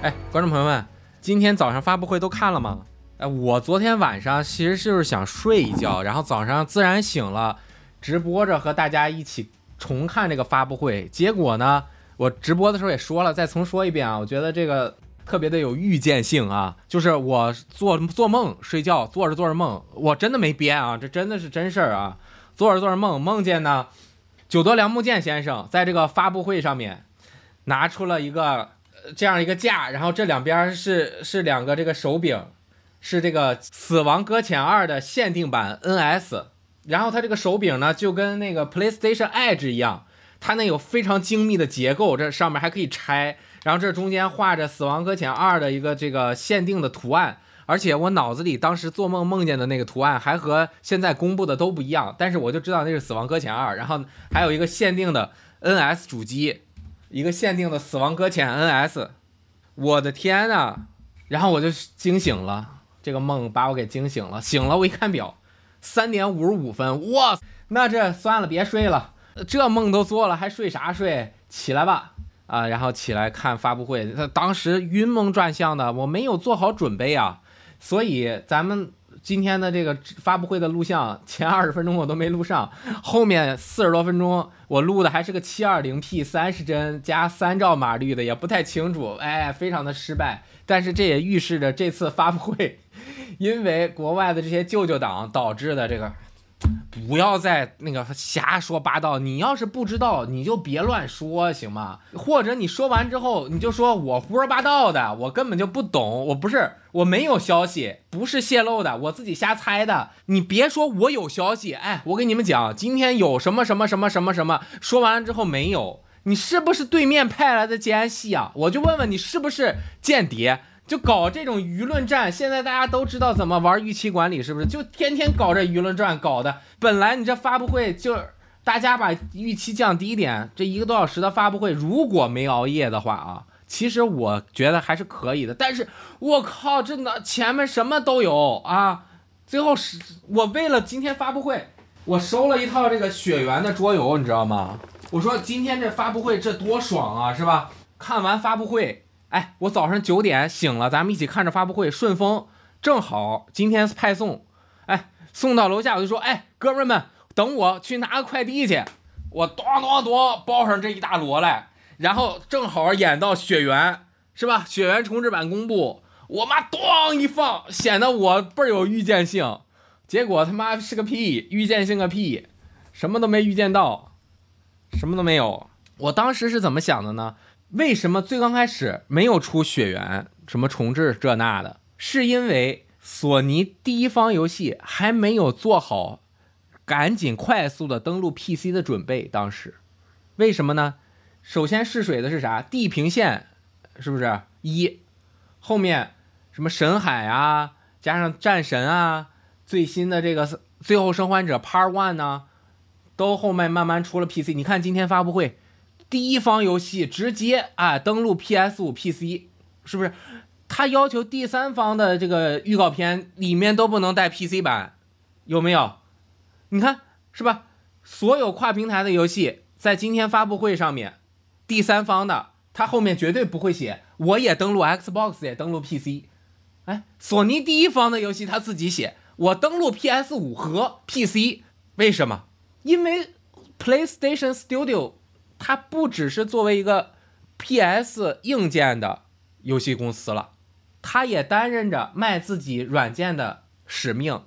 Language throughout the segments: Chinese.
哎，观众朋友们，今天早上发布会都看了吗？哎，我昨天晚上其实就是想睡一觉，然后早上自然醒了，直播着和大家一起重看这个发布会。结果呢，我直播的时候也说了，再重说一遍啊，我觉得这个特别的有预见性啊，就是我做做梦睡觉，做着做着梦，我真的没编啊，这真的是真事儿啊，做着做着梦，梦见呢，久多良木健先生在这个发布会上面拿出了一个。这样一个架，然后这两边是是两个这个手柄，是这个《死亡搁浅二》的限定版 NS，然后它这个手柄呢就跟那个 PlayStation Edge 一样，它那有非常精密的结构，这上面还可以拆，然后这中间画着《死亡搁浅二》的一个这个限定的图案，而且我脑子里当时做梦梦见的那个图案还和现在公布的都不一样，但是我就知道那是《死亡搁浅二》，然后还有一个限定的 NS 主机。一个限定的死亡搁浅 NS，我的天呐！然后我就惊醒了，这个梦把我给惊醒了。醒了，我一看表，三点五十五分，哇！那这算了，别睡了，这梦都做了，还睡啥睡？起来吧，啊！然后起来看发布会，他当时晕蒙转向的，我没有做好准备啊，所以咱们。今天的这个发布会的录像，前二十分钟我都没录上，后面四十多分钟我录的还是个七二零 P 三十帧加三兆码率的，也不太清楚，哎，非常的失败。但是这也预示着这次发布会，因为国外的这些舅舅党导致的这个。不要再那个瞎说八道，你要是不知道，你就别乱说，行吗？或者你说完之后，你就说我胡说八道的，我根本就不懂，我不是我没有消息，不是泄露的，我自己瞎猜的。你别说我有消息，哎，我跟你们讲，今天有什么什么什么什么什么，说完了之后没有，你是不是对面派来的奸细啊？我就问问你是不是间谍？就搞这种舆论战，现在大家都知道怎么玩预期管理，是不是？就天天搞这舆论战，搞的本来你这发布会就大家把预期降低一点，这一个多小时的发布会，如果没熬夜的话啊，其实我觉得还是可以的。但是我靠，真的前面什么都有啊！最后是我为了今天发布会，我收了一套这个雪原的桌游，你知道吗？我说今天这发布会这多爽啊，是吧？看完发布会。哎，我早上九点醒了，咱们一起看着发布会。顺丰正好今天派送，哎，送到楼下我就说，哎，哥们儿们，等我去拿个快递去。我咚咚咚包上这一大摞来，然后正好演到雪原，是吧？雪原重置版公布，我妈咚一放，显得我倍儿有预见性。结果他妈是个屁，预见性个屁，什么都没预见到，什么都没有。我当时是怎么想的呢？为什么最刚开始没有出血缘什么重置这那的？是因为索尼第一方游戏还没有做好赶紧快速的登陆 PC 的准备。当时为什么呢？首先试水的是啥？地平线是不是一？后面什么神海啊，加上战神啊，最新的这个最后生还者 Part One 呢，都后面慢慢出了 PC。你看今天发布会。第一方游戏直接啊登录 PS 五 PC，是不是？他要求第三方的这个预告片里面都不能带 PC 版，有没有？你看是吧？所有跨平台的游戏在今天发布会上面，第三方的他后面绝对不会写我也登录 Xbox 也登录 PC，哎，索尼第一方的游戏他自己写我登录 PS 五和 PC，为什么？因为 PlayStation Studio。它不只是作为一个 PS 硬件的游戏公司了，它也担任着卖自己软件的使命。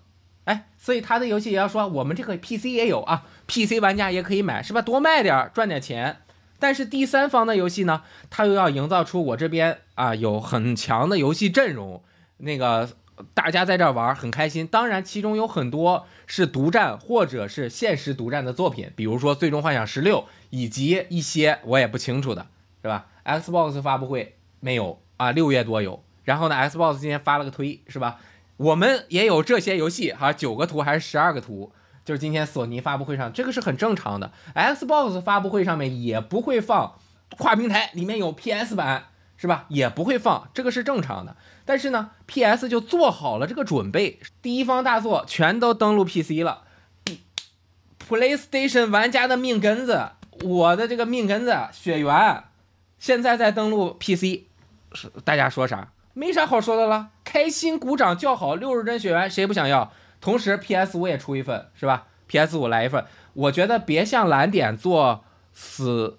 哎，所以它的游戏也要说，我们这个 PC 也有啊，PC 玩家也可以买，是吧？多卖点赚点钱。但是第三方的游戏呢，它又要营造出我这边啊有很强的游戏阵容，那个。大家在这玩很开心，当然其中有很多是独占或者是限时独占的作品，比如说《最终幻想十六》以及一些我也不清楚的，是吧？Xbox 发布会没有啊，六月多有。然后呢，Xbox 今天发了个推，是吧？我们也有这些游戏，哈，九个图还是十二个图？就是今天索尼发布会上，这个是很正常的。Xbox 发布会上面也不会放跨平台，里面有 PS 版。是吧？也不会放，这个是正常的。但是呢，PS 就做好了这个准备，第一方大作全都登录 PC 了。PlayStation 玩家的命根子，我的这个命根子血缘，现在在登录 PC，是大家说啥？没啥好说的了，开心鼓掌叫好，六十帧血缘谁不想要？同时 PS 五也出一份，是吧？PS 五来一份，我觉得别像蓝点做死。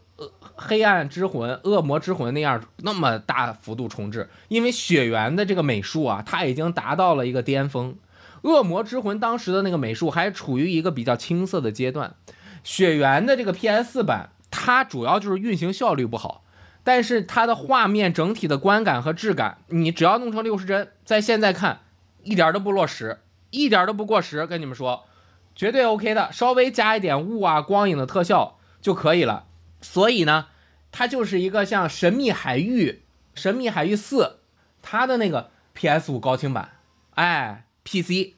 黑暗之魂、恶魔之魂那样那么大幅度重置，因为血缘的这个美术啊，它已经达到了一个巅峰。恶魔之魂当时的那个美术还处于一个比较青涩的阶段。血缘的这个 PS 版，它主要就是运行效率不好，但是它的画面整体的观感和质感，你只要弄成六十帧，在现在看一点都不落实，一点都不过时。跟你们说，绝对 OK 的，稍微加一点雾啊、光影的特效就可以了。所以呢，它就是一个像《神秘海域》《神秘海域四》它的那个 PS 五高清版，哎，PC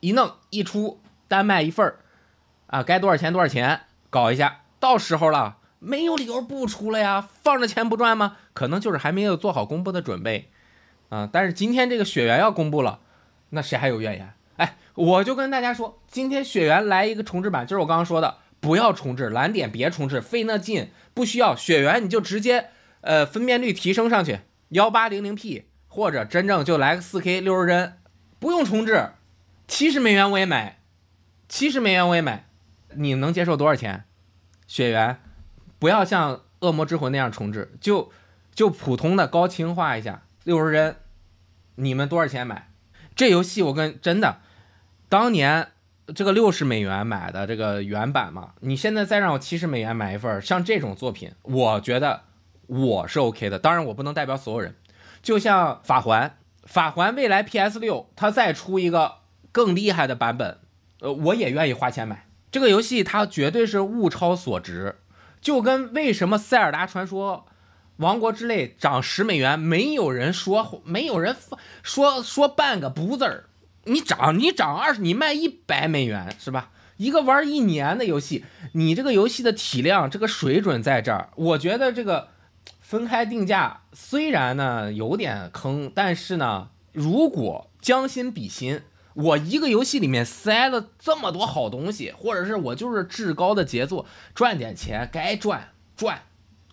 一弄一出单卖一份儿，啊，该多少钱多少钱，搞一下，到时候了，没有理由不出了呀，放着钱不赚吗？可能就是还没有做好公布的准备，啊，但是今天这个雪原要公布了，那谁还有怨言？哎，我就跟大家说，今天雪原来一个重置版，就是我刚刚说的。不要重置蓝点，别重置，费那劲，不需要血缘，你就直接呃分辨率提升上去，幺八零零 P，或者真正就来个四 K 六十帧，不用重置，七十美元我也买，七十美元我也买，你能接受多少钱？血缘，不要像恶魔之魂那样重置，就就普通的高清化一下，六十帧，你们多少钱买？这游戏我跟真的，当年。这个六十美元买的这个原版嘛，你现在再让我七十美元买一份，像这种作品，我觉得我是 OK 的。当然，我不能代表所有人。就像法环，法环未来 PS 六它再出一个更厉害的版本，呃，我也愿意花钱买这个游戏，它绝对是物超所值。就跟为什么塞尔达传说、王国之泪涨十美元，没有人说，没有人说说半个不字儿。你涨，你涨二十，你卖一百美元是吧？一个玩一年的游戏，你这个游戏的体量，这个水准在这儿，我觉得这个分开定价虽然呢有点坑，但是呢，如果将心比心，我一个游戏里面塞了这么多好东西，或者是我就是至高的杰作，赚点钱该赚赚。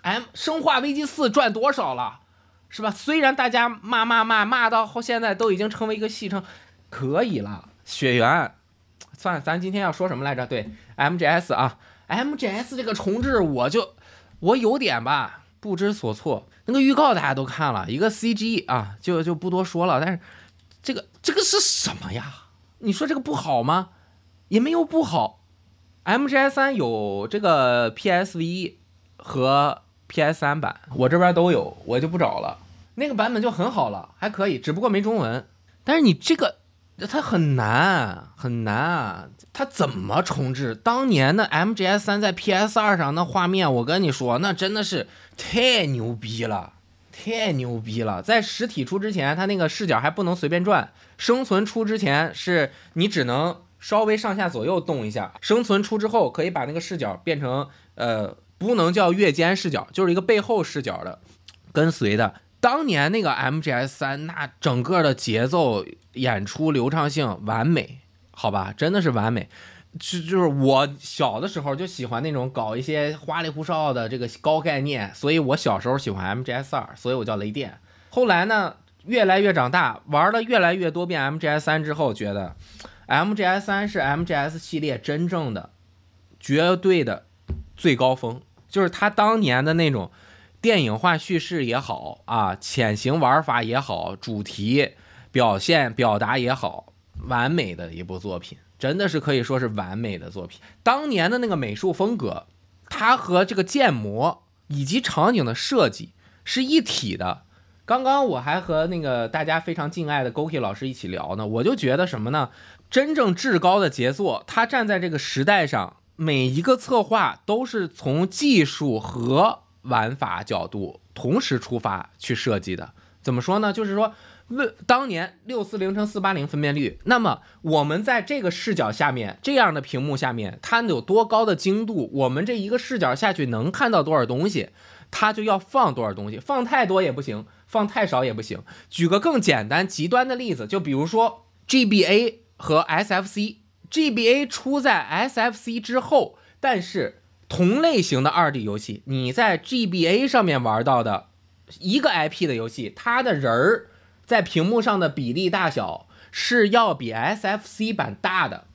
M 生化危机四赚多少了，是吧？虽然大家骂骂骂骂到后现在都已经成为一个戏称。可以了，血缘，算了，咱今天要说什么来着？对，MGS 啊，MGS 这个重置，我就我有点吧不知所措。那个预告大家都看了一个 CG 啊，就就不多说了。但是这个这个是什么呀？你说这个不好吗？也没有不好。MGS 三有这个 PSV 和 PS 三版，我这边都有，我就不找了。那个版本就很好了，还可以，只不过没中文。但是你这个。它很难很难啊！它怎么重置？当年的 MGS 三在 PS 二上那画面，我跟你说，那真的是太牛逼了，太牛逼了！在实体出之前，它那个视角还不能随便转；生存出之前，是你只能稍微上下左右动一下；生存出之后，可以把那个视角变成呃，不能叫越肩视角，就是一个背后视角的跟随的。当年那个 MGS 三，那整个的节奏、演出流畅性完美，好吧，真的是完美。就就是我小的时候就喜欢那种搞一些花里胡哨的这个高概念，所以我小时候喜欢 MGS 二，所以我叫雷电。后来呢，越来越长大，玩了越来越多遍 MGS 三之后，觉得 MGS 三是 MGS 系列真正的、绝对的最高峰，就是他当年的那种。电影化叙事也好啊，潜行玩法也好，主题表现表达也好，完美的一部作品，真的是可以说是完美的作品。当年的那个美术风格，它和这个建模以及场景的设计是一体的。刚刚我还和那个大家非常敬爱的 Goki 老师一起聊呢，我就觉得什么呢？真正至高的杰作，它站在这个时代上，每一个策划都是从技术和玩法角度同时出发去设计的，怎么说呢？就是说，为当年六四零乘四八零分辨率，那么我们在这个视角下面，这样的屏幕下面，它有多高的精度？我们这一个视角下去能看到多少东西，它就要放多少东西，放太多也不行，放太少也不行。举个更简单极端的例子，就比如说 GBA 和 SFC，GBA 出在 SFC 之后，但是。同类型的二 D 游戏，你在 GBA 上面玩到的一个 IP 的游戏，它的人儿在屏幕上的比例大小是要比 SFC 版大的。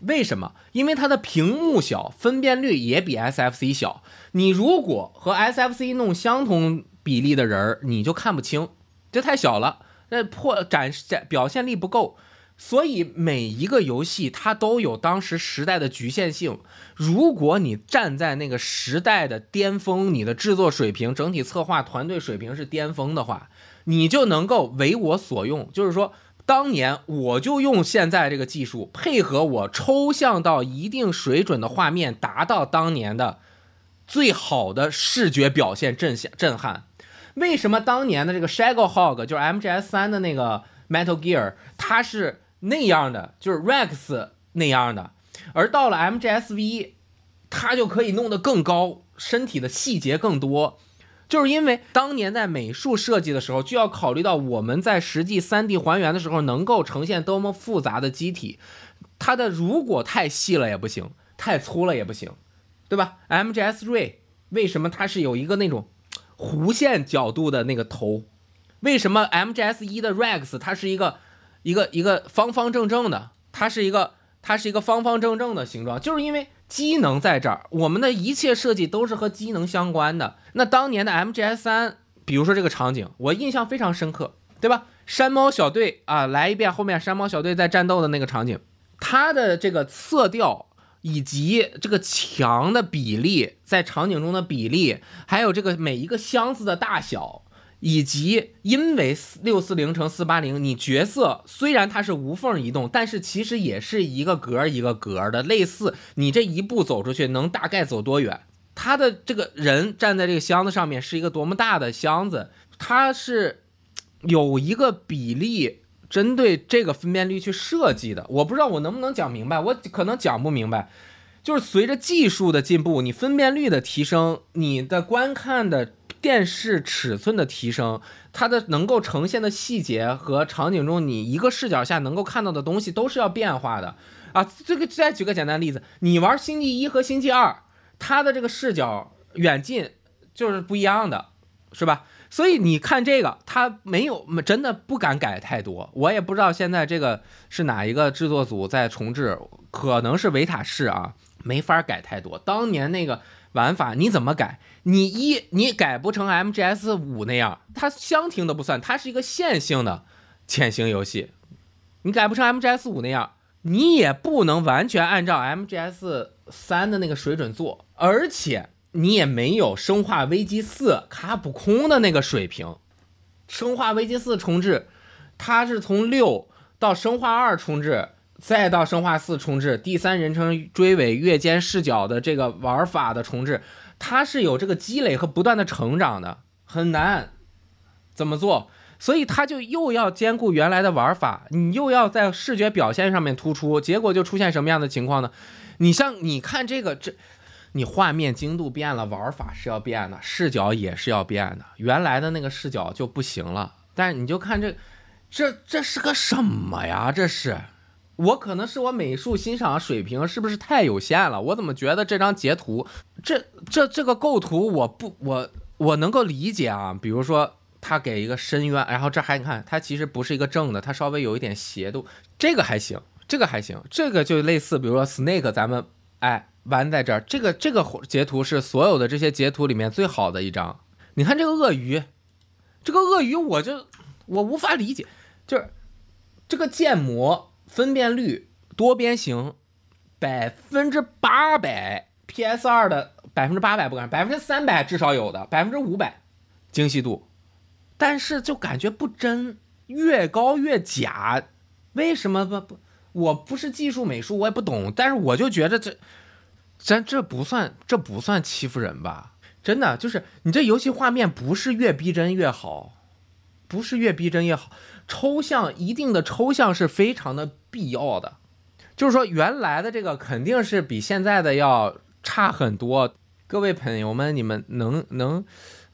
为什么？因为它的屏幕小，分辨率也比 SFC 小。你如果和 SFC 弄相同比例的人儿，你就看不清，这太小了，那破展展表现力不够。所以每一个游戏它都有当时时代的局限性。如果你站在那个时代的巅峰，你的制作水平、整体策划团队水平是巅峰的话，你就能够为我所用。就是说，当年我就用现在这个技术，配合我抽象到一定水准的画面，达到当年的最好的视觉表现震撼震撼。为什么当年的这个 Shadow Hog 就是 MGS 三的那个 Metal Gear，它是？那样的就是 Rex 那样的，而到了 MGSV，它就可以弄得更高，身体的细节更多，就是因为当年在美术设计的时候，就要考虑到我们在实际 3D 还原的时候，能够呈现多么复杂的机体，它的如果太细了也不行，太粗了也不行，对吧？MGS Ray 为什么它是有一个那种弧线角度的那个头？为什么 MGS 一的 Rex 它是一个？一个一个方方正正的，它是一个它是一个方方正正的形状，就是因为机能在这儿，我们的一切设计都是和机能相关的。那当年的 MGS 三，比如说这个场景，我印象非常深刻，对吧？山猫小队啊，来一遍后面山猫小队在战斗的那个场景，它的这个色调以及这个墙的比例，在场景中的比例，还有这个每一个箱子的大小。以及因为六四零乘四八零，你角色虽然它是无缝移动，但是其实也是一个格一个格的，类似你这一步走出去能大概走多远。他的这个人站在这个箱子上面是一个多么大的箱子，它是有一个比例针对这个分辨率去设计的。我不知道我能不能讲明白，我可能讲不明白。就是随着技术的进步，你分辨率的提升，你的观看的。电视尺寸的提升，它的能够呈现的细节和场景中你一个视角下能够看到的东西都是要变化的啊。这个再举个简单例子，你玩星际一和星际二，它的这个视角远近就是不一样的，是吧？所以你看这个，它没有真的不敢改太多。我也不知道现在这个是哪一个制作组在重置，可能是维塔士啊，没法改太多。当年那个。玩法你怎么改？你一你改不成 MGS 五那样，它相停都不算，它是一个线性的潜行游戏。你改不成 MGS 五那样，你也不能完全按照 MGS 三的那个水准做，而且你也没有生化危机四卡普空的那个水平。生化危机四重置，它是从六到生化二重置。再到生化四重置，第三人称追尾越肩视角的这个玩法的重置，它是有这个积累和不断的成长的，很难怎么做？所以它就又要兼顾原来的玩法，你又要在视觉表现上面突出，结果就出现什么样的情况呢？你像你看这个，这你画面精度变了，玩法是要变的，视角也是要变的，原来的那个视角就不行了。但是你就看这，这这是个什么呀？这是。我可能是我美术欣赏水平是不是太有限了？我怎么觉得这张截图，这这这个构图我不我我能够理解啊。比如说他给一个深渊，然后这还你看它其实不是一个正的，它稍微有一点斜度，这个还行，这个还行，这个就类似比如说 Snake，咱们哎玩在这儿，这个这个截图是所有的这些截图里面最好的一张。你看这个鳄鱼，这个鳄鱼我就我无法理解，就是这个建模。分辨率多边形百分之八百，PS 二的百分之八百不敢，百分之三百至少有的，百分之五百精细度，但是就感觉不真，越高越假，为什么不不？我不是技术美术，我也不懂，但是我就觉得这，咱这不算这不算欺负人吧？真的就是你这游戏画面不是越逼真越好，不是越逼真越好。抽象一定的抽象是非常的必要的，就是说原来的这个肯定是比现在的要差很多。各位朋友们，你们能能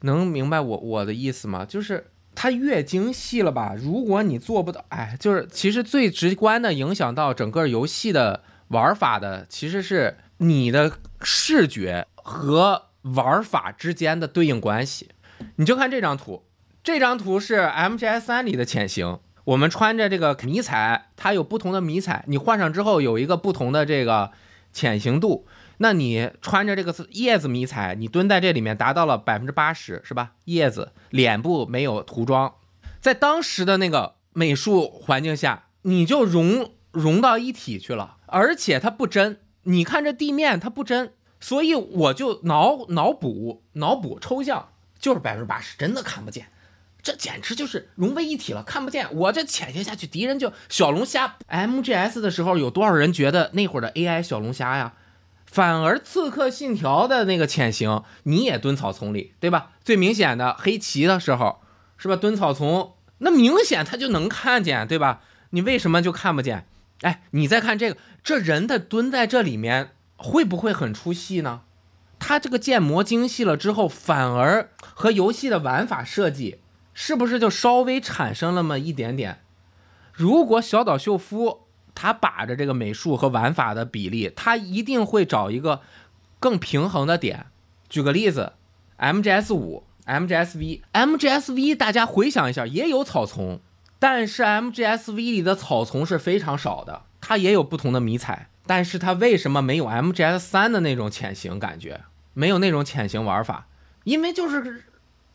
能明白我我的意思吗？就是它越精细了吧？如果你做不到，哎，就是其实最直观的影响到整个游戏的玩法的，其实是你的视觉和玩法之间的对应关系。你就看这张图，这张图是 MGS 三里的潜行。我们穿着这个迷彩，它有不同的迷彩，你换上之后有一个不同的这个潜行度。那你穿着这个叶子迷彩，你蹲在这里面达到了百分之八十，是吧？叶子脸部没有涂装，在当时的那个美术环境下，你就融融到一体去了，而且它不真。你看这地面它不真，所以我就脑脑补脑补抽象，就是百分之八十真的看不见。这简直就是融为一体了，看不见。我这潜行下去，敌人就小龙虾。MGS 的时候，有多少人觉得那会儿的 AI 小龙虾呀？反而刺客信条的那个潜行，你也蹲草丛里，对吧？最明显的黑旗的时候，是吧？蹲草丛，那明显他就能看见，对吧？你为什么就看不见？哎，你再看这个，这人的蹲在这里面，会不会很出戏呢？他这个建模精细了之后，反而和游戏的玩法设计。是不是就稍微产生那么一点点？如果小岛秀夫他把着这个美术和玩法的比例，他一定会找一个更平衡的点。举个例子，MGS 五、MGSV、MGSV，大家回想一下，也有草丛，但是 MGSV 里的草丛是非常少的，它也有不同的迷彩，但是它为什么没有 MGS 三的那种潜行感觉？没有那种潜行玩法，因为就是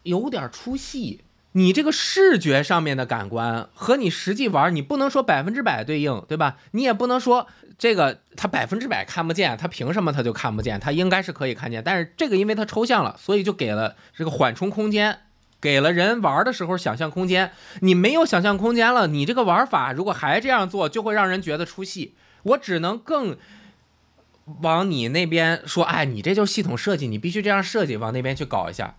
有点出戏。你这个视觉上面的感官和你实际玩，你不能说百分之百对应，对吧？你也不能说这个它百分之百看不见，它凭什么它就看不见？它应该是可以看见，但是这个因为它抽象了，所以就给了这个缓冲空间，给了人玩的时候想象空间。你没有想象空间了，你这个玩法如果还这样做，就会让人觉得出戏。我只能更往你那边说，哎，你这就是系统设计，你必须这样设计，往那边去搞一下。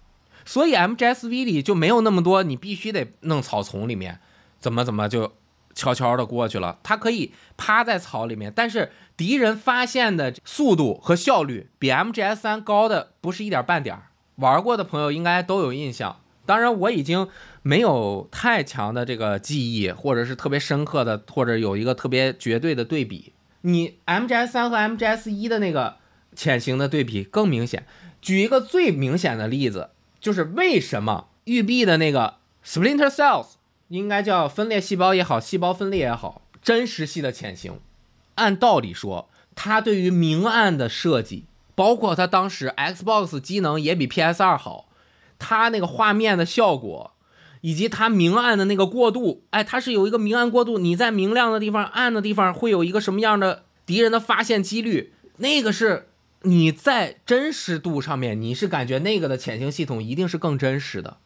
所以 MGSV 里就没有那么多，你必须得弄草丛里面，怎么怎么就悄悄的过去了。它可以趴在草里面，但是敌人发现的速度和效率比 MGS 三高的不是一点半点儿。玩过的朋友应该都有印象。当然我已经没有太强的这个记忆，或者是特别深刻的，或者有一个特别绝对的对比。你 MGS 三和 MGS 一的那个潜行的对比更明显。举一个最明显的例子。就是为什么育碧的那个 Splinter Cells 应该叫分裂细胞也好，细胞分裂也好，真实系的潜行，按道理说，它对于明暗的设计，包括它当时 Xbox 机能也比 PS2 好，它那个画面的效果，以及它明暗的那个过渡，哎，它是有一个明暗过渡，你在明亮的地方、暗的地方会有一个什么样的敌人的发现几率，那个是。你在真实度上面，你是感觉那个的潜行系统一定是更真实的，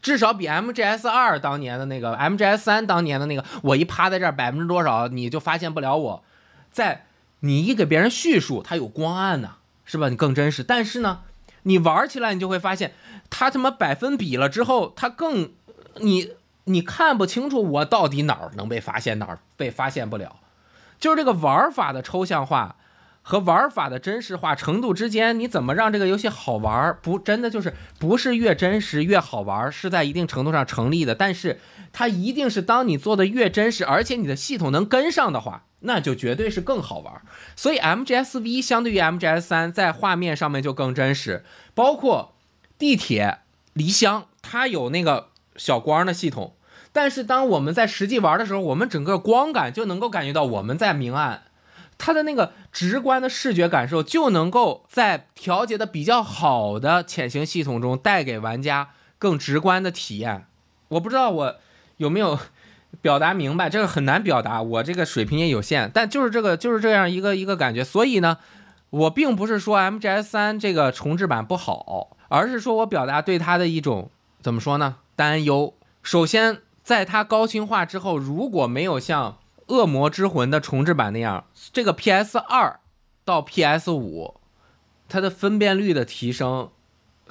至少比 MGS 二当年的那个 MGS 三当年的那个，我一趴在这儿百分之多少你就发现不了我，在你一给别人叙述，它有光暗呢，是吧？你更真实。但是呢，你玩起来你就会发现，它他妈百分比了之后，它更你你看不清楚我到底哪儿能被发现，哪儿被发现不了，就是这个玩法的抽象化。和玩法的真实化程度之间，你怎么让这个游戏好玩？不，真的就是不是越真实越好玩，是在一定程度上成立的。但是它一定是当你做的越真实，而且你的系统能跟上的话，那就绝对是更好玩。所以 MGSV 相对于 MGS 三在画面上面就更真实，包括地铁离乡，它有那个小光的系统，但是当我们在实际玩的时候，我们整个光感就能够感觉到我们在明暗。它的那个直观的视觉感受就能够在调节的比较好的潜行系统中带给玩家更直观的体验。我不知道我有没有表达明白，这个很难表达，我这个水平也有限。但就是这个就是这样一个一个感觉。所以呢，我并不是说 MGS 三这个重置版不好，而是说我表达对它的一种怎么说呢担忧。首先，在它高清化之后，如果没有像《恶魔之魂》的重置版那样，这个 PS 二到 PS 五，它的分辨率的提升，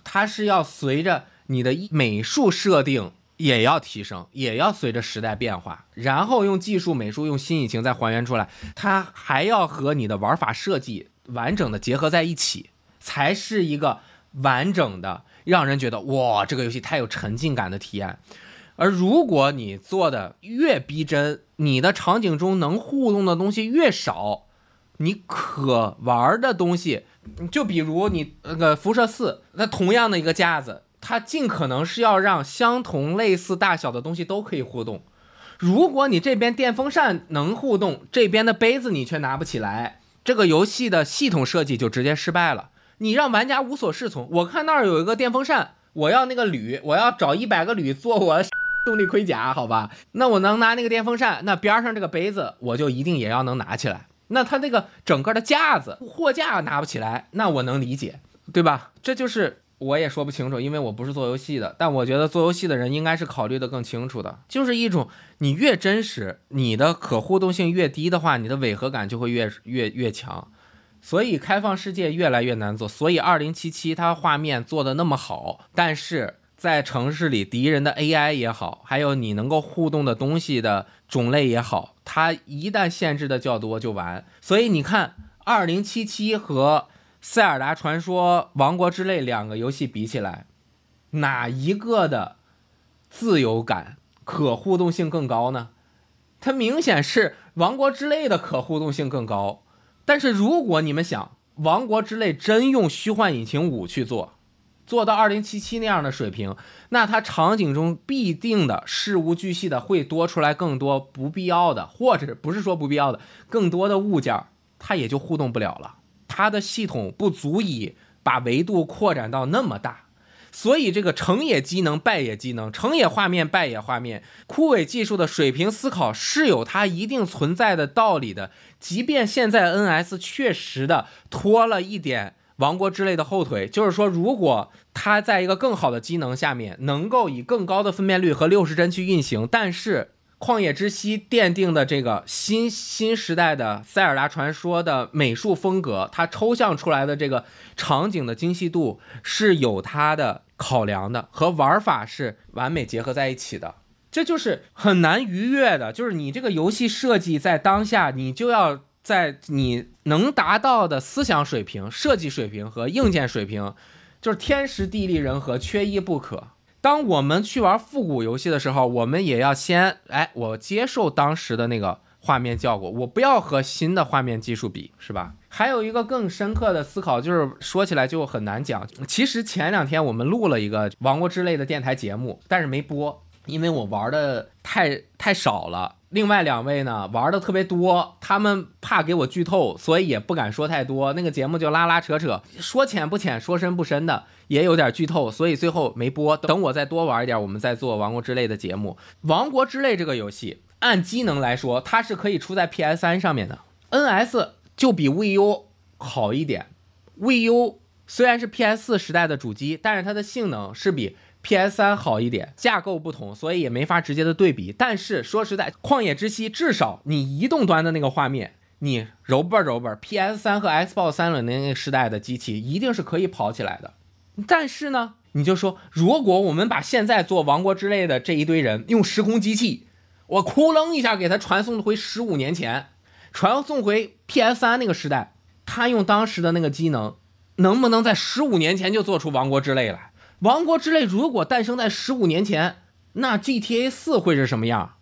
它是要随着你的美术设定也要提升，也要随着时代变化，然后用技术、美术、用新引擎再还原出来，它还要和你的玩法设计完整的结合在一起，才是一个完整的，让人觉得哇，这个游戏太有沉浸感的体验。而如果你做的越逼真，你的场景中能互动的东西越少，你可玩的东西，就比如你那个辐射四，那同样的一个架子，它尽可能是要让相同类似大小的东西都可以互动。如果你这边电风扇能互动，这边的杯子你却拿不起来，这个游戏的系统设计就直接失败了。你让玩家无所适从。我看那儿有一个电风扇，我要那个铝，我要找一百个铝做我动力盔甲，好吧？那我能拿那个电风扇，那边上这个杯子我就一定也要能拿起来。那它那个整个的架子货架拿不起来，那我能理解，对吧？这就是我也说不清楚，因为我不是做游戏的。但我觉得做游戏的人应该是考虑的更清楚的，就是一种你越真实，你的可互动性越低的话，你的违和感就会越越越强。所以开放世界越来越难做。所以二零七七它画面做的那么好，但是在城市里敌人的 AI 也好，还有你能够互动的东西的种类也好，它一旦限制的较多就完。所以你看，二零七七和塞尔达传说王国之泪两个游戏比起来，哪一个的自由感、可互动性更高呢？它明显是王国之泪的可互动性更高。但是如果你们想《王国之泪》真用虚幻引擎五去做，做到二零七七那样的水平，那它场景中必定的事无巨细的会多出来更多不必要的，或者不是说不必要的更多的物件，它也就互动不了了。它的系统不足以把维度扩展到那么大。所以这个成也机能，败也机能；成也画面，败也画面。枯萎技术的水平思考是有它一定存在的道理的。即便现在 NS 确实的拖了一点王国之类的后腿，就是说，如果它在一个更好的机能下面，能够以更高的分辨率和六十帧去运行，但是。旷野之息奠定的这个新新时代的塞尔达传说的美术风格，它抽象出来的这个场景的精细度是有它的考量的，和玩法是完美结合在一起的，这就是很难逾越的。就是你这个游戏设计在当下，你就要在你能达到的思想水平、设计水平和硬件水平，就是天时地利人和，缺一不可。当我们去玩复古游戏的时候，我们也要先哎，我接受当时的那个画面效果，我不要和新的画面技术比，是吧？还有一个更深刻的思考，就是说起来就很难讲。其实前两天我们录了一个《王国之泪》的电台节目，但是没播，因为我玩的太太少了。另外两位呢玩的特别多，他们怕给我剧透，所以也不敢说太多。那个节目就拉拉扯扯，说浅不浅，说深不深的，也有点剧透，所以最后没播。等我再多玩一点，我们再做《王国之泪》的节目。《王国之泪》这个游戏，按机能来说，它是可以出在 PS 三上面的，NS 就比 VU 好一点。VU 虽然是 PS 四时代的主机，但是它的性能是比。P.S. 三好一点，架构不同，所以也没法直接的对比。但是说实在，旷野之息至少你移动端的那个画面，你揉吧揉吧，P.S. 三和 Xbox 三六零那个时代的机器一定是可以跑起来的。但是呢，你就说，如果我们把现在做王国之类的这一堆人用时空机器，我窟棱一下给他传送回十五年前，传送回 P.S. 三那个时代，他用当时的那个机能，能不能在十五年前就做出王国之泪来？王国之泪如果诞生在十五年前，那 GTA 四会是什么样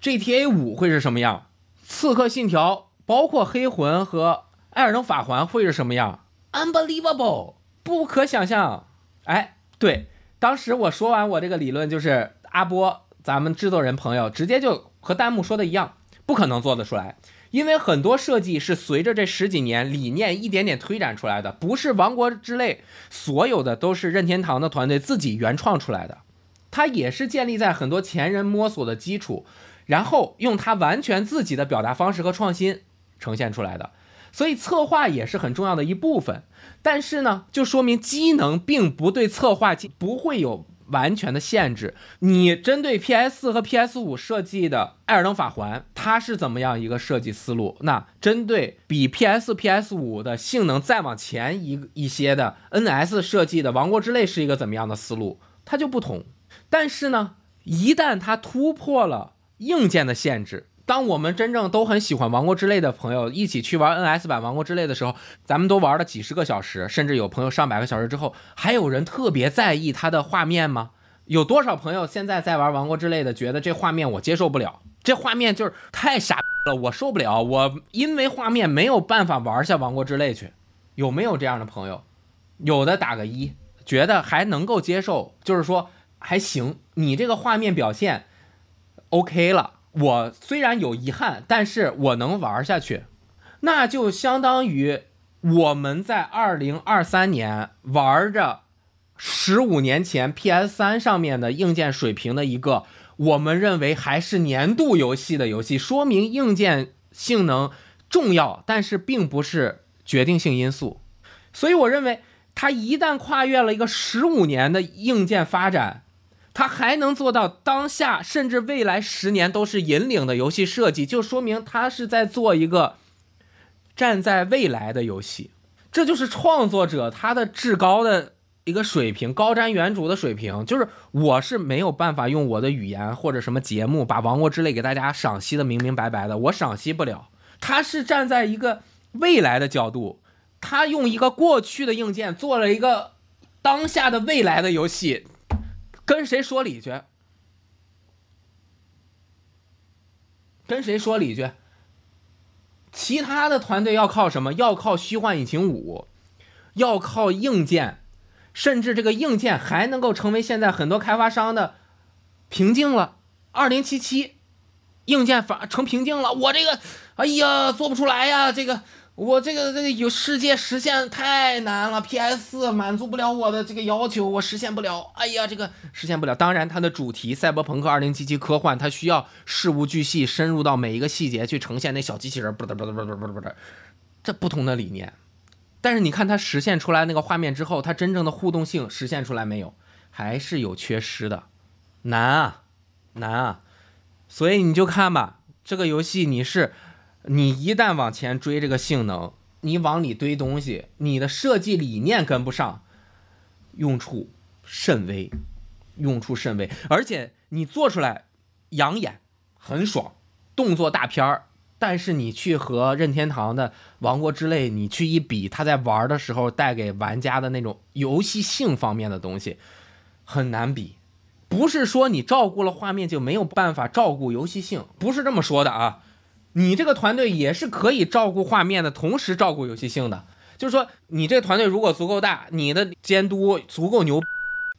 ？GTA 五会是什么样？刺客信条包括黑魂和艾尔登法环会是什么样？Unbelievable，不可想象。哎，对，当时我说完我这个理论，就是阿波，咱们制作人朋友直接就和弹幕说的一样，不可能做得出来。因为很多设计是随着这十几年理念一点点推展出来的，不是王国之泪，所有的都是任天堂的团队自己原创出来的，它也是建立在很多前人摸索的基础，然后用它完全自己的表达方式和创新呈现出来的，所以策划也是很重要的一部分。但是呢，就说明机能并不对策划不会有。完全的限制，你针对 PS 四和 PS 五设计的《艾尔登法环》，它是怎么样一个设计思路？那针对比 PS PS 五的性能再往前一一些的 NS 设计的《王国之泪》是一个怎么样的思路？它就不同。但是呢，一旦它突破了硬件的限制。当我们真正都很喜欢《王国之泪》的朋友一起去玩 NS 版《王国之泪》的时候，咱们都玩了几十个小时，甚至有朋友上百个小时之后，还有人特别在意它的画面吗？有多少朋友现在在玩《王国之泪》的，觉得这画面我接受不了，这画面就是太傻了，我受不了，我因为画面没有办法玩下《王国之泪》去？有没有这样的朋友？有的打个一，觉得还能够接受，就是说还行，你这个画面表现 OK 了。我虽然有遗憾，但是我能玩下去，那就相当于我们在二零二三年玩着十五年前 PS 三上面的硬件水平的一个，我们认为还是年度游戏的游戏，说明硬件性能重要，但是并不是决定性因素。所以我认为，它一旦跨越了一个十五年的硬件发展。它还能做到当下，甚至未来十年都是引领的游戏设计，就说明它是在做一个站在未来的游戏。这就是创作者他的至高的一个水平，高瞻远瞩的水平。就是我是没有办法用我的语言或者什么节目把《王国之泪》给大家赏析的明明白白的，我赏析不了。他是站在一个未来的角度，他用一个过去的硬件做了一个当下的未来的游戏。跟谁说理去？跟谁说理去？其他的团队要靠什么？要靠虚幻引擎五，要靠硬件，甚至这个硬件还能够成为现在很多开发商的瓶颈了。二零七七硬件反成瓶颈了，我这个，哎呀，做不出来呀，这个。我这个这个有世界实现太难了，PS 满足不了我的这个要求，我实现不了。哎呀，这个实现不了。当然，它的主题赛博朋克2077科幻，它需要事无巨细，深入到每一个细节去呈现那小机器人，不得不得不不不，这不同的理念。但是你看它实现出来那个画面之后，它真正的互动性实现出来没有？还是有缺失的，难啊，难啊。所以你就看吧，这个游戏你是。你一旦往前追这个性能，你往里堆东西，你的设计理念跟不上，用处甚微，用处甚微。而且你做出来养眼，很爽，动作大片儿。但是你去和任天堂的《王国之泪》你去一比，他在玩的时候带给玩家的那种游戏性方面的东西，很难比。不是说你照顾了画面就没有办法照顾游戏性，不是这么说的啊。你这个团队也是可以照顾画面的同时照顾游戏性的，就是说你这个团队如果足够大，你的监督足够牛，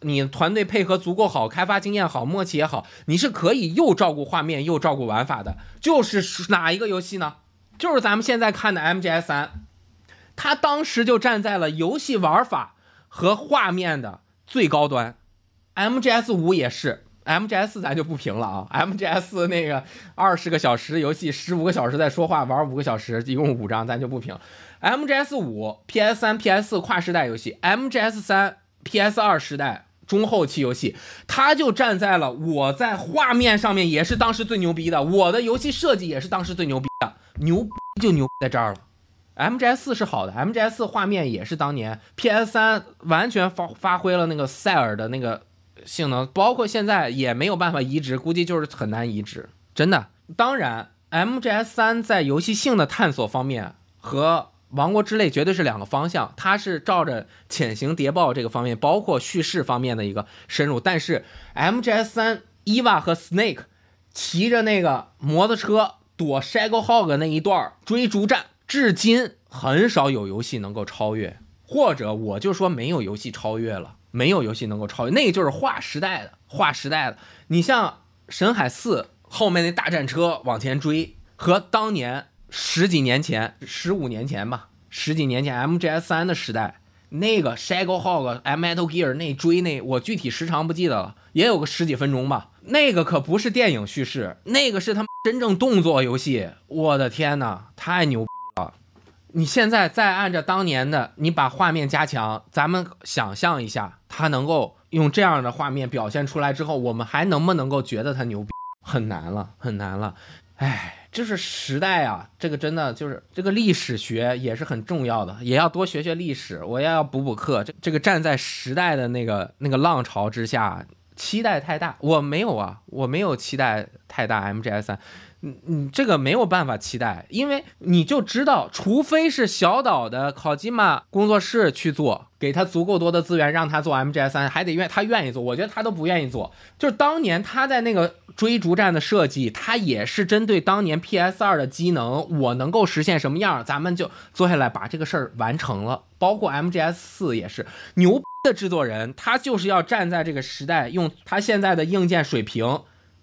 你团队配合足够好，开发经验好，默契也好，你是可以又照顾画面又照顾玩法的。就是哪一个游戏呢？就是咱们现在看的 MGS 三，它当时就站在了游戏玩法和画面的最高端，MGS 五也是。MGS 咱就不评了啊，MGS 那个二十个小时游戏，十五个小时在说话，玩五个小时，一共五张，咱就不评。MGS 五 PS 三 PS 四跨时代游戏，MGS 三 PS 二时代中后期游戏，它就站在了我在画面上面也是当时最牛逼的，我的游戏设计也是当时最牛逼的，牛就牛在这儿了。MGS 四是好的，MGS 四画面也是当年 PS 三完全发发挥了那个塞尔的那个。性能包括现在也没有办法移植，估计就是很难移植，真的。当然，MGS 三在游戏性的探索方面和《王国之泪》绝对是两个方向，它是照着潜行谍报这个方面，包括叙事方面的一个深入。但是 MGS 三伊娃和 Snake 骑着那个摩托车躲 Shagohog 那一段追逐战，至今很少有游戏能够超越，或者我就说没有游戏超越了。没有游戏能够超越，那个就是划时代的，划时代的。你像《神海四》后面那大战车往前追，和当年十几年前、十五年前吧，十几年前 MGS 三的时代，那个 Shadow Hog、Metal Gear 那追那，我具体时长不记得了，也有个十几分钟吧。那个可不是电影叙事，那个是他妈真正动作游戏。我的天哪，太牛！你现在再按照当年的，你把画面加强，咱们想象一下，它能够用这样的画面表现出来之后，我们还能不能够觉得它牛逼？很难了，很难了。哎，这是时代啊，这个真的就是这个历史学也是很重要的，也要多学学历史，我也要补补课。这这个站在时代的那个那个浪潮之下，期待太大，我没有啊，我没有期待太大。MGS 三。你你这个没有办法期待，因为你就知道，除非是小岛的考基玛工作室去做，给他足够多的资源，让他做 MGS 三，还得愿他愿意做。我觉得他都不愿意做。就是当年他在那个追逐战的设计，他也是针对当年 PS 二的机能，我能够实现什么样，咱们就坐下来把这个事儿完成了。包括 MGS 四也是牛逼的制作人，他就是要站在这个时代，用他现在的硬件水平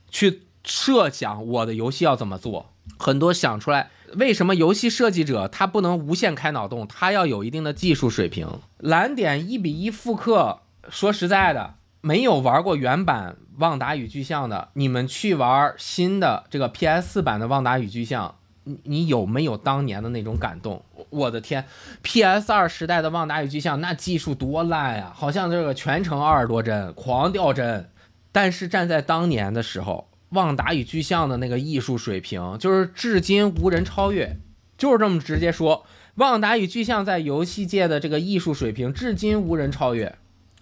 去设想我的游戏要怎么做。很多想出来，为什么游戏设计者他不能无限开脑洞？他要有一定的技术水平。蓝点一比一复刻，说实在的，没有玩过原版《旺达与巨像》的，你们去玩新的这个 PS 四版的《旺达与巨像》，你你有没有当年的那种感动？我的天，PS 二时代的《旺达与巨像》那技术多烂呀，好像这个全程二十多帧，狂掉帧。但是站在当年的时候。旺达与巨像的那个艺术水平，就是至今无人超越，就是这么直接说。旺达与巨像在游戏界的这个艺术水平，至今无人超越。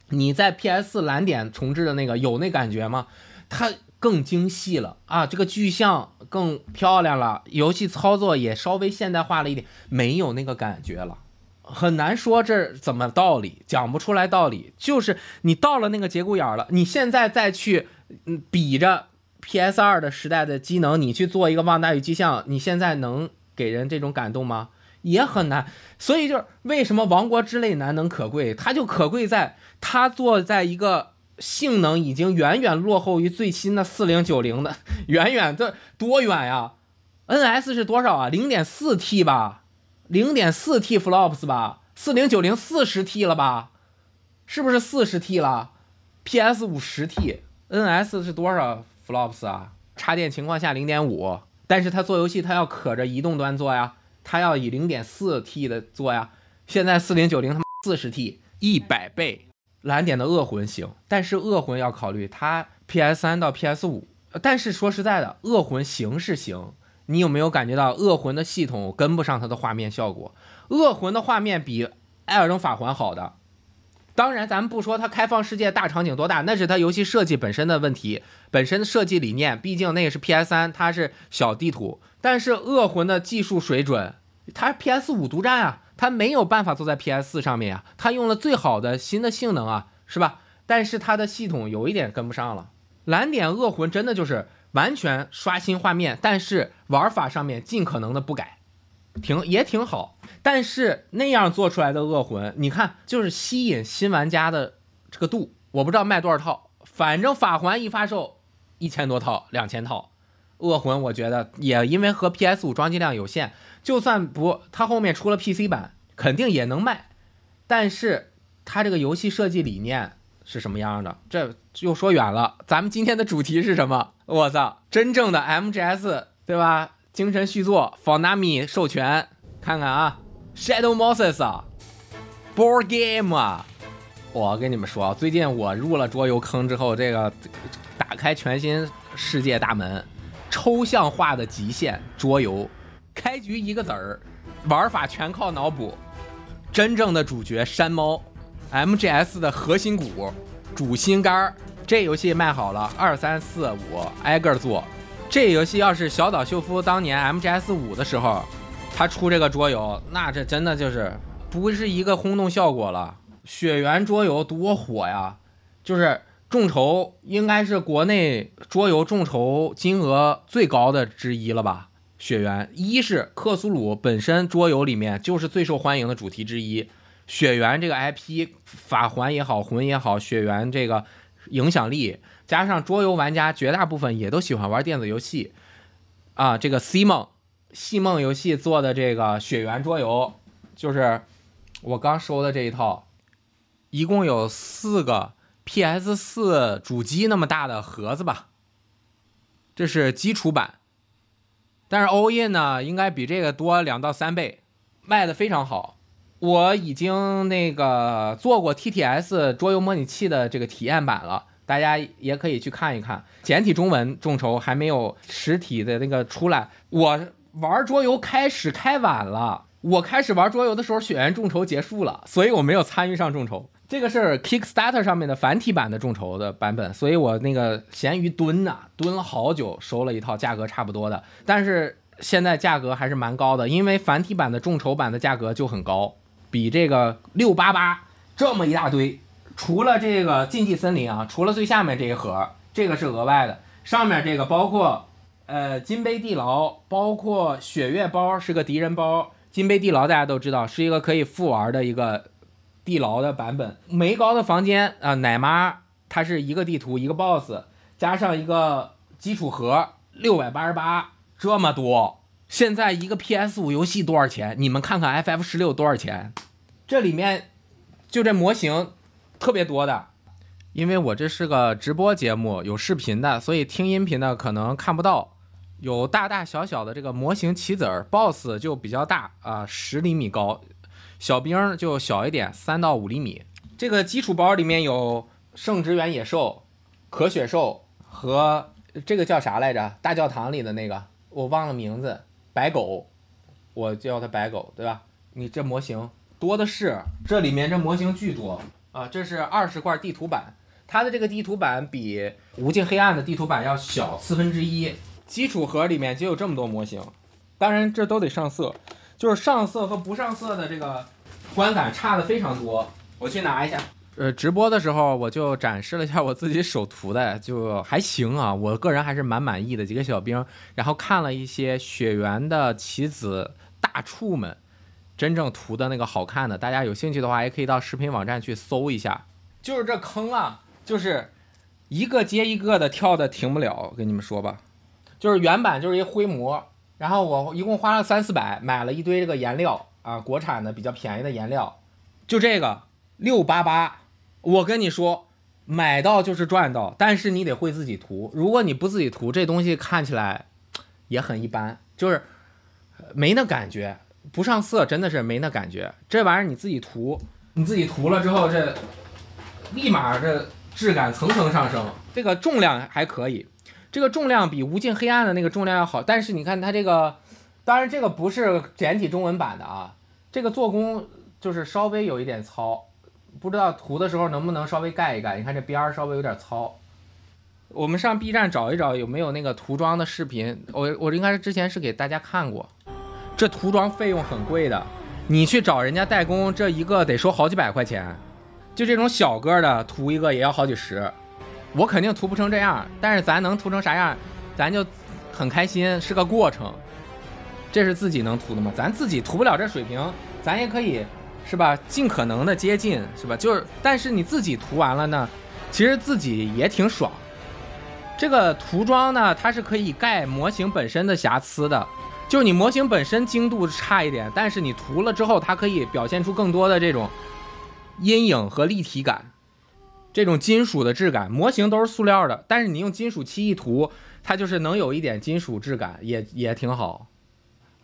你在 PS 蓝点重置的那个有那感觉吗？它更精细了啊，这个巨像更漂亮了，游戏操作也稍微现代化了一点，没有那个感觉了，很难说这怎么道理，讲不出来道理。就是你到了那个节骨眼了，你现在再去嗯比着。P.S. 二的时代的机能，你去做一个《旺达与巨像》，你现在能给人这种感动吗？也很难。所以就是为什么《王国之泪》难能可贵，它就可贵在它做在一个性能已经远远落后于最新的四零九零的，远远的多远呀？N.S. 是多少啊？零点四 T 吧，零点四 T flops 吧，四零九零四十 T 了吧？是不是四十 T 了？P.S. 五十 T，N.S. 是多少？Flops 啊，插电情况下零点五，但是它做游戏它要可着移动端做呀，它要以零点四 T 的做呀。现在四零九零他妈四十 T，一百倍。蓝点的恶魂行，但是恶魂要考虑它 PS 三到 PS 五。但是说实在的，恶魂行是行，你有没有感觉到恶魂的系统跟不上它的画面效果？恶魂的画面比艾尔登法环好的。当然，咱们不说它开放世界大场景多大，那是它游戏设计本身的问题，本身的设计理念。毕竟那个是 PS 三，它是小地图。但是恶魂的技术水准，它 PS 五独占啊，它没有办法坐在 PS 四上面啊，它用了最好的新的性能啊，是吧？但是它的系统有一点跟不上了。蓝点恶魂真的就是完全刷新画面，但是玩法上面尽可能的不改，挺也挺好。但是那样做出来的恶魂，你看就是吸引新玩家的这个度，我不知道卖多少套，反正法环一发售，一千多套、两千套，恶魂我觉得也因为和 PS 五装机量有限，就算不它后面出了 PC 版，肯定也能卖。但是它这个游戏设计理念是什么样的？这又说远了。咱们今天的主题是什么？我操，真正的 MGS 对吧？精神续作 f o n a m i 授权，看看啊。Shadow Moses 啊，Board Game 啊，我跟你们说，最近我入了桌游坑之后，这个打开全新世界大门，抽象化的极限桌游，开局一个子儿，玩法全靠脑补，真正的主角山猫，MGS 的核心骨，主心肝儿，这游戏卖好了，二三四五挨个做，这游戏要是小岛秀夫当年 MGS 五的时候。他出这个桌游，那这真的就是不是一个轰动效果了。雪原桌游多火呀，就是众筹应该是国内桌游众筹金额最高的之一了吧？雪原一是克苏鲁本身桌游里面就是最受欢迎的主题之一，雪原这个 IP 法环也好，魂也好，雪原这个影响力加上桌游玩家绝大部分也都喜欢玩电子游戏啊，这个 C 梦。戏梦游戏做的这个雪原桌游，就是我刚收的这一套，一共有四个 PS 四主机那么大的盒子吧。这是基础版，但是 All In 呢，应该比这个多两到三倍，卖的非常好。我已经那个做过 TTS 桌游模拟器的这个体验版了，大家也可以去看一看。简体中文众筹还没有实体的那个出来，我。玩桌游开始开晚了，我开始玩桌游的时候，血缘众筹结束了，所以我没有参与上众筹。这个是 Kickstarter 上面的繁体版的众筹的版本，所以我那个闲鱼蹲呐，蹲了好久，收了一套价格差不多的，但是现在价格还是蛮高的，因为繁体版的众筹版的价格就很高，比这个六八八这么一大堆，除了这个禁忌森林啊，除了最下面这一盒，这个是额外的，上面这个包括呃金杯地牢，包括雪月包是个敌人包，金杯地牢大家都知道是一个可以复玩的一个地牢的版本，梅高的房间啊、奶妈它是一个地图一个 BOSS，加上一个基础盒六百八十八，这么多。现在一个 PS 五游戏多少钱？你们看看 FF 十六多少钱？这里面就这模型特别多的，因为我这是个直播节目，有视频的，所以听音频的可能看不到。有大大小小的这个模型棋子儿，BOSS 就比较大啊，十厘米高，小兵就小一点，三到五厘米。这个基础包里面有圣职员野兽、可雪兽和这个叫啥来着？大教堂里的那个我忘了名字。白狗，我叫它白狗，对吧？你这模型多的是，这里面这模型巨多啊！这是二十块地图板，它的这个地图板比《无尽黑暗》的地图板要小四分之一。基础盒里面就有这么多模型，当然这都得上色，就是上色和不上色的这个观感差的非常多。我去拿一下。呃，直播的时候我就展示了一下我自己手涂的，就还行啊，我个人还是蛮满意的。几个小兵，然后看了一些雪原的棋子大触们，真正涂的那个好看的，大家有兴趣的话也可以到视频网站去搜一下。就是这坑啊，就是一个接一个的跳的停不了，跟你们说吧。就是原版就是一灰模，然后我一共花了三四百买了一堆这个颜料啊，国产的比较便宜的颜料，就这个六八八。我跟你说，买到就是赚到，但是你得会自己涂。如果你不自己涂，这东西看起来也很一般，就是没那感觉，不上色真的是没那感觉。这玩意儿你自己涂，你自己涂了之后，这立马这质感层层上升。这个重量还可以，这个重量比无尽黑暗的那个重量要好。但是你看它这个，当然这个不是简体中文版的啊，这个做工就是稍微有一点糙。不知道涂的时候能不能稍微盖一盖？你看这边儿稍微有点糙。我们上 B 站找一找有没有那个涂装的视频。我我应该是之前是给大家看过。这涂装费用很贵的，你去找人家代工，这一个得收好几百块钱。就这种小个的涂一个也要好几十。我肯定涂不成这样，但是咱能涂成啥样，咱就很开心，是个过程。这是自己能涂的吗？咱自己涂不了这水平，咱也可以。是吧？尽可能的接近，是吧？就是，但是你自己涂完了呢，其实自己也挺爽。这个涂装呢，它是可以盖模型本身的瑕疵的，就是你模型本身精度差一点，但是你涂了之后，它可以表现出更多的这种阴影和立体感，这种金属的质感。模型都是塑料的，但是你用金属漆一涂，它就是能有一点金属质感，也也挺好。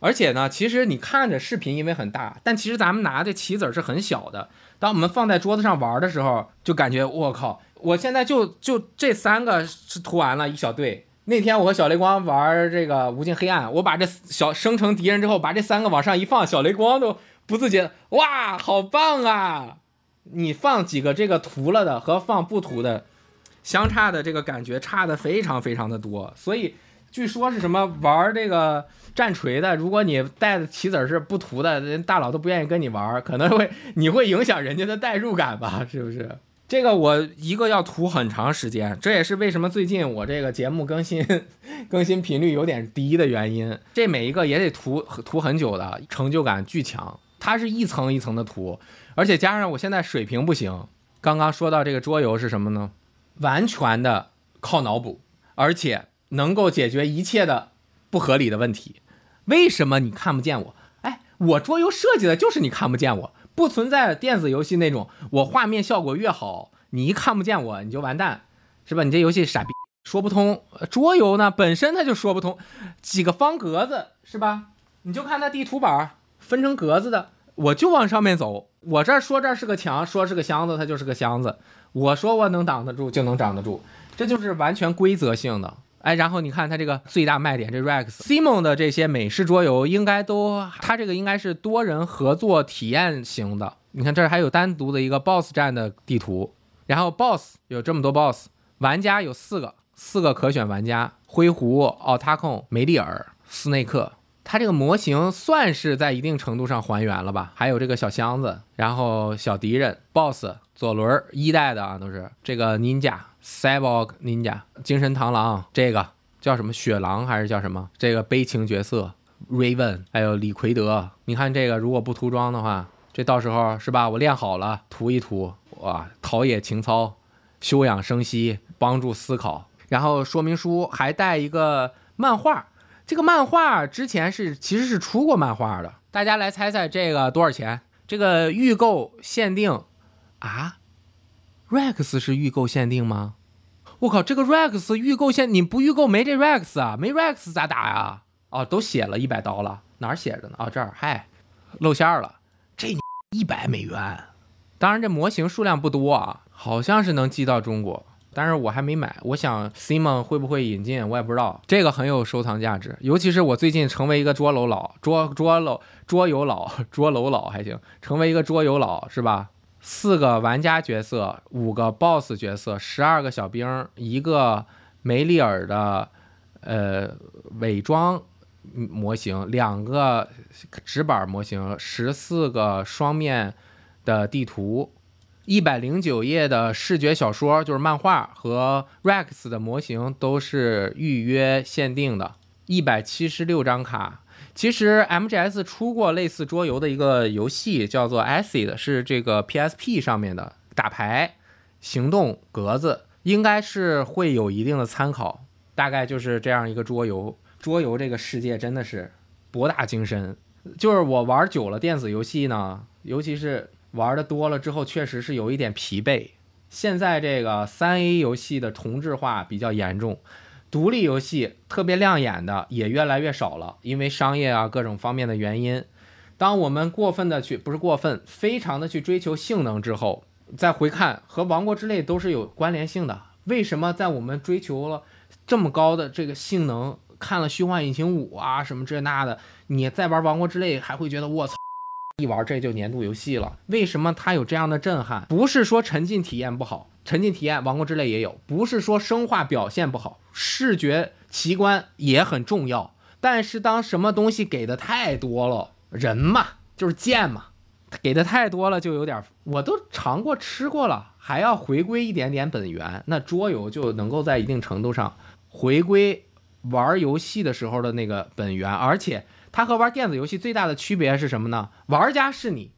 而且呢，其实你看着视频因为很大，但其实咱们拿的棋子是很小的。当我们放在桌子上玩的时候，就感觉我靠，我现在就就这三个是涂完了一小队。那天我和小雷光玩这个无尽黑暗，我把这小生成敌人之后，把这三个往上一放，小雷光都不自觉，哇，好棒啊！你放几个这个涂了的和放不涂的，相差的这个感觉差的非常非常的多，所以。据说是什么玩这个战锤的，如果你带的棋子是不涂的，人大佬都不愿意跟你玩，可能会你会影响人家的代入感吧？是不是？这个我一个要涂很长时间，这也是为什么最近我这个节目更新 更新频率有点低的原因。这每一个也得涂涂很久的，成就感巨强。它是一层一层的涂，而且加上我现在水平不行。刚刚说到这个桌游是什么呢？完全的靠脑补，而且。能够解决一切的不合理的问题，为什么你看不见我？哎，我桌游设计的就是你看不见我，不存在电子游戏那种我画面效果越好，你一看不见我你就完蛋，是吧？你这游戏傻逼说不通。桌游呢本身它就说不通，几个方格子是吧？你就看那地图板分成格子的，我就往上面走。我这说这是个墙，说是个箱子，它就是个箱子。我说我能挡得住就能挡得住，这就是完全规则性的。哎，然后你看它这个最大卖点，这 Rex Simon 的这些美式桌游应该都，它这个应该是多人合作体验型的。你看这儿还有单独的一个 Boss 战的地图，然后 Boss 有这么多 Boss，玩家有四个，四个可选玩家：灰狐、奥塔控、梅利尔、斯内克。它这个模型算是在一定程度上还原了吧？还有这个小箱子，然后小敌人 BOSS 左轮一代的啊，都是这个 Ninja Cyborg Ninja 精神螳螂，这个叫什么雪狼还是叫什么？这个悲情角色 Raven，还有李奎德。你看这个如果不涂装的话，这到时候是吧？我练好了涂一涂，哇，陶冶情操，休养生息，帮助思考。然后说明书还带一个漫画，这个漫画之前是其实是出过漫画的，大家来猜猜这个多少钱？这个预购限定啊？Rex 是预购限定吗？我靠，这个 Rex 预购限你不预购没这 Rex 啊？没 Rex 咋打呀？哦，都写了一百刀了，哪儿写着呢？啊，这儿，嗨，露馅儿了，这一百美元。当然这模型数量不多啊，好像是能寄到中国。但是我还没买，我想 Simon 会不会引进，我也不知道。这个很有收藏价值，尤其是我最近成为一个桌楼老桌桌楼桌游老桌楼老 还行，成为一个桌游老是吧？四个玩家角色，五个 BOSS 角色，十二个小兵，一个梅丽尔的呃伪装模型，两个纸板模型，十四个双面的地图。一百零九页的视觉小说就是漫画和 Rex 的模型都是预约限定的，一百七十六张卡。其实 MGS 出过类似桌游的一个游戏，叫做 Acid，是这个 PSP 上面的打牌行动格子，应该是会有一定的参考。大概就是这样一个桌游。桌游这个世界真的是博大精深，就是我玩久了电子游戏呢，尤其是。玩的多了之后，确实是有一点疲惫。现在这个三 A 游戏的同质化比较严重，独立游戏特别亮眼的也越来越少了，因为商业啊各种方面的原因。当我们过分的去，不是过分，非常的去追求性能之后，再回看和《王国之泪》都是有关联性的。为什么在我们追求了这么高的这个性能，看了《虚幻引擎五》啊什么这那的，你再玩《王国之泪》还会觉得我操？一玩这就年度游戏了，为什么它有这样的震撼？不是说沉浸体验不好，沉浸体验《王国之泪》也有；不是说生化表现不好，视觉奇观也很重要。但是当什么东西给的太多了，人嘛就是贱嘛，给的太多了就有点，我都尝过吃过了，还要回归一点点本源，那桌游就能够在一定程度上回归玩游戏的时候的那个本源，而且。它和玩电子游戏最大的区别是什么呢？玩家是你，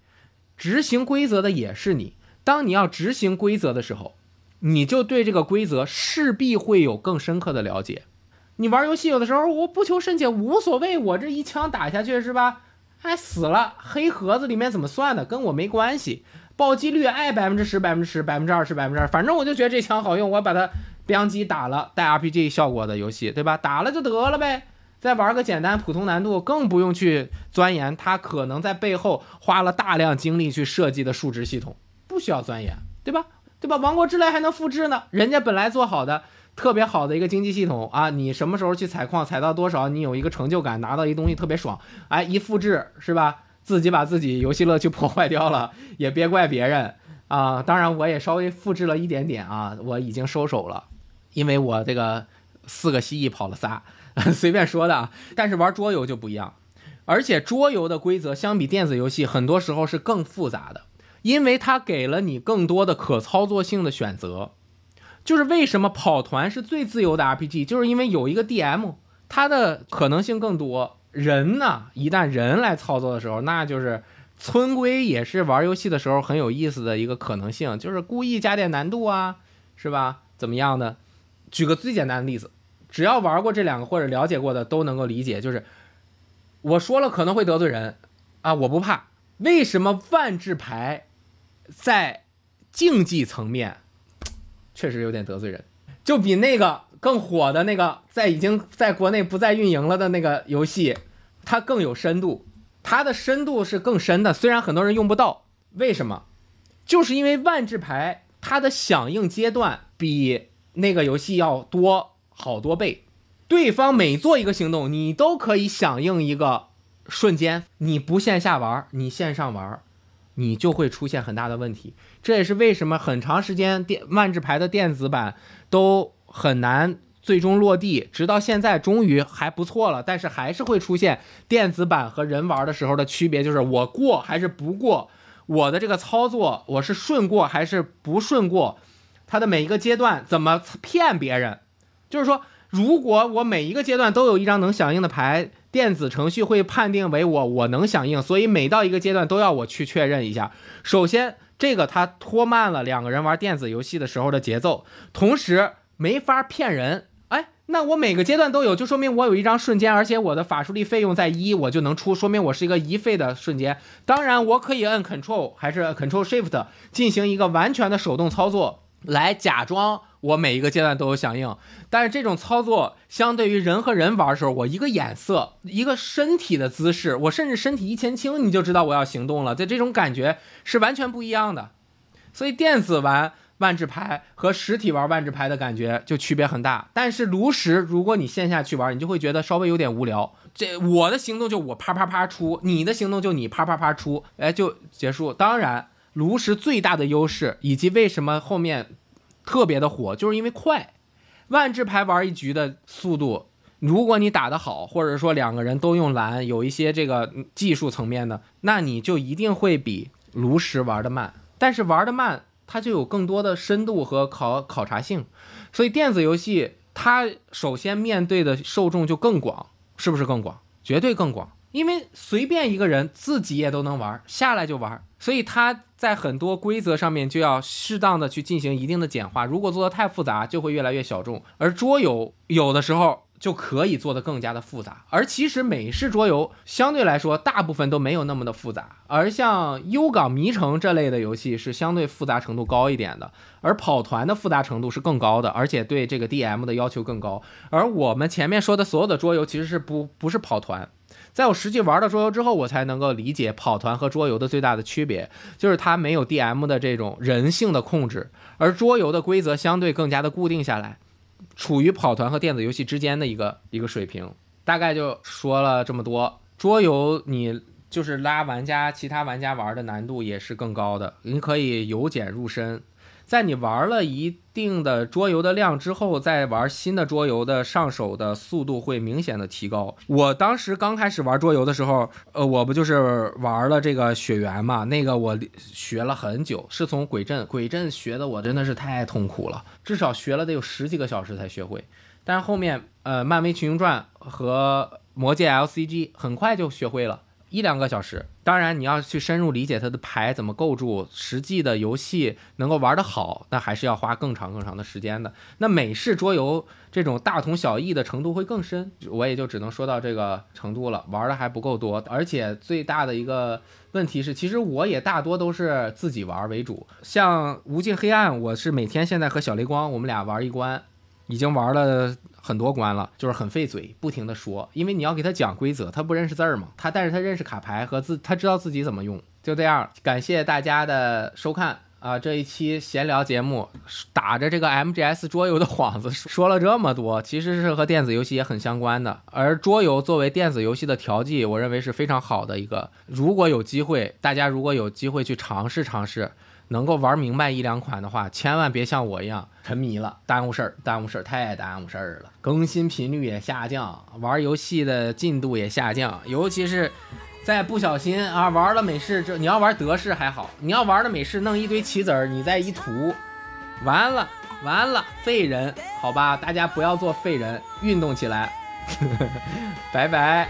执行规则的也是你。当你要执行规则的时候，你就对这个规则势必会有更深刻的了解。你玩游戏有的时候我不求甚解无所谓，我这一枪打下去是吧？哎死了，黑盒子里面怎么算的？跟我没关系。暴击率爱百分之十、百分之十、百分之二十、百分之二，反正我就觉得这枪好用，我把它标机打了，带 RPG 效果的游戏，对吧？打了就得了呗。再玩个简单普通难度，更不用去钻研它可能在背后花了大量精力去设计的数值系统，不需要钻研，对吧？对吧？王国之泪还能复制呢，人家本来做好的特别好的一个经济系统啊，你什么时候去采矿采到多少，你有一个成就感，拿到一东西特别爽，哎，一复制是吧？自己把自己游戏乐趣破坏掉了，也别怪别人啊。当然我也稍微复制了一点点啊，我已经收手了，因为我这个四个蜥蜴跑了仨。随便说的啊，但是玩桌游就不一样，而且桌游的规则相比电子游戏，很多时候是更复杂的，因为它给了你更多的可操作性的选择。就是为什么跑团是最自由的 RPG，就是因为有一个 DM，它的可能性更多。人呢，一旦人来操作的时候，那就是村规也是玩游戏的时候很有意思的一个可能性，就是故意加点难度啊，是吧？怎么样的？举个最简单的例子。只要玩过这两个或者了解过的都能够理解，就是我说了可能会得罪人啊，我不怕。为什么万智牌在竞技层面确实有点得罪人？就比那个更火的那个在已经在国内不再运营了的那个游戏，它更有深度，它的深度是更深的。虽然很多人用不到，为什么？就是因为万智牌它的响应阶段比那个游戏要多。好多倍，对方每做一个行动，你都可以响应一个瞬间。你不线下玩，你线上玩，你就会出现很大的问题。这也是为什么很长时间电万智牌的电子版都很难最终落地，直到现在终于还不错了，但是还是会出现电子版和人玩的时候的区别，就是我过还是不过，我的这个操作我是顺过还是不顺过，它的每一个阶段怎么骗别人，就是说，如果我每一个阶段都有一张能响应的牌，电子程序会判定为我我能响应，所以每到一个阶段都要我去确认一下。首先，这个它拖慢了两个人玩电子游戏的时候的节奏，同时没法骗人。哎，那我每个阶段都有，就说明我有一张瞬间，而且我的法术力费用在一，我就能出，说明我是一个一费的瞬间。当然，我可以摁 Control 还是 Control Shift 进行一个完全的手动操作，来假装我每一个阶段都有响应。但是这种操作相对于人和人玩的时候，我一个眼色，一个身体的姿势，我甚至身体一前倾，你就知道我要行动了。在这种感觉是完全不一样的。所以电子玩。万智牌和实体玩万智牌的感觉就区别很大，但是炉石，如果你线下去玩，你就会觉得稍微有点无聊。这我的行动就我啪啪啪出，你的行动就你啪啪啪出，哎，就结束。当然，炉石最大的优势以及为什么后面特别的火，就是因为快。万智牌玩一局的速度，如果你打得好，或者说两个人都用蓝，有一些这个技术层面的，那你就一定会比炉石玩的慢。但是玩的慢。它就有更多的深度和考考察性，所以电子游戏它首先面对的受众就更广，是不是更广？绝对更广，因为随便一个人自己也都能玩，下来就玩，所以它在很多规则上面就要适当的去进行一定的简化，如果做的太复杂，就会越来越小众。而桌游有的时候。就可以做得更加的复杂，而其实美式桌游相对来说大部分都没有那么的复杂，而像幽港迷城这类的游戏是相对复杂程度高一点的，而跑团的复杂程度是更高的，而且对这个 DM 的要求更高。而我们前面说的所有的桌游其实是不不是跑团，在我实际玩了桌游之后，我才能够理解跑团和桌游的最大的区别，就是它没有 DM 的这种人性的控制，而桌游的规则相对更加的固定下来。处于跑团和电子游戏之间的一个一个水平，大概就说了这么多。桌游你就是拉玩家，其他玩家玩的难度也是更高的，你可以由简入深。在你玩了一定的桌游的量之后，再玩新的桌游的上手的速度会明显的提高。我当时刚开始玩桌游的时候，呃，我不就是玩了这个雪缘嘛？那个我学了很久，是从鬼阵，鬼阵学的我真的是太痛苦了，至少学了得有十几个小时才学会。但是后面，呃，漫威群英传和魔界 LCG 很快就学会了。一两个小时，当然你要去深入理解它的牌怎么构筑，实际的游戏能够玩得好，那还是要花更长更长的时间的。那美式桌游这种大同小异的程度会更深，我也就只能说到这个程度了，玩的还不够多。而且最大的一个问题是，其实我也大多都是自己玩为主，像无尽黑暗，我是每天现在和小雷光我们俩玩一关，已经玩了。很多关了，就是很费嘴，不停的说，因为你要给他讲规则，他不认识字儿嘛，他但是他认识卡牌和自，他知道自己怎么用，就这样。感谢大家的收看啊，这一期闲聊节目，打着这个 MGS 桌游的幌子说了这么多，其实是和电子游戏也很相关的。而桌游作为电子游戏的调剂，我认为是非常好的一个。如果有机会，大家如果有机会去尝试尝试。能够玩明白一两款的话，千万别像我一样沉迷了，耽误事儿，耽误事儿，太耽误事儿了。更新频率也下降，玩游戏的进度也下降，尤其是在不小心啊玩了美式，这你要玩德式还好，你要玩的美式弄一堆棋子儿，你再一涂，完了完了，废人，好吧，大家不要做废人，运动起来，拜拜。